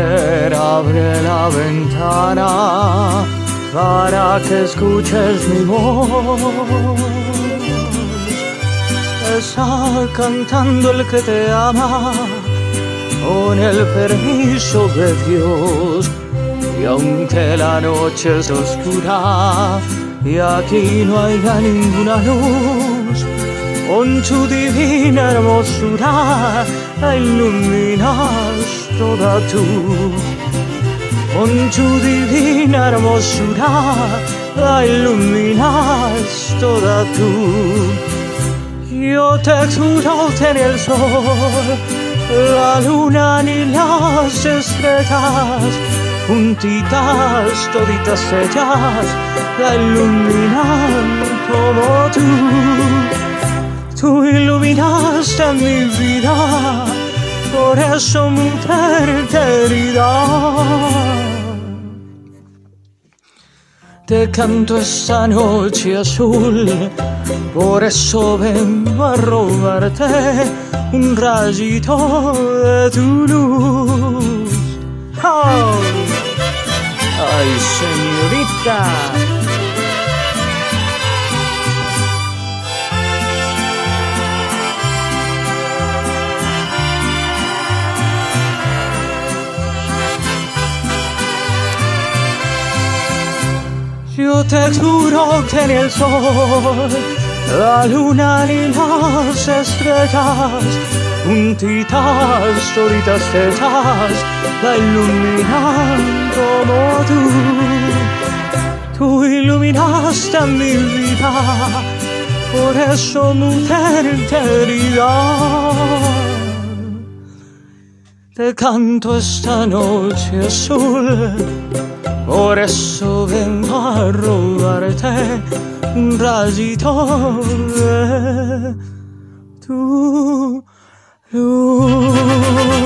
Abre la ventana para que escuches mi voz. Está cantando el que te ama con el permiso de Dios. Y aunque la noche es oscura y aquí no haya ninguna luz, con tu divina hermosura la iluminas toda tú. Con tu divina hermosura la iluminas toda tú. Yo te juro en el sol, la luna ni las estrellas, juntitas, toditas ellas, la iluminan como tú. Tú iluminaste mi vida, por eso mujer querida. Te canto esta noche azul, por eso vengo a robarte un rayito de tu luz. Oh. ¡Ay, señorita! Yo te juro que en el sol, la luna ni las estrellas, juntitas, toditas ellas, la iluminan como tú. Tú iluminaste mi vida, por eso mujer querida. Te canto esta noche azul por eso vengo a robarte un rayito de tu luz.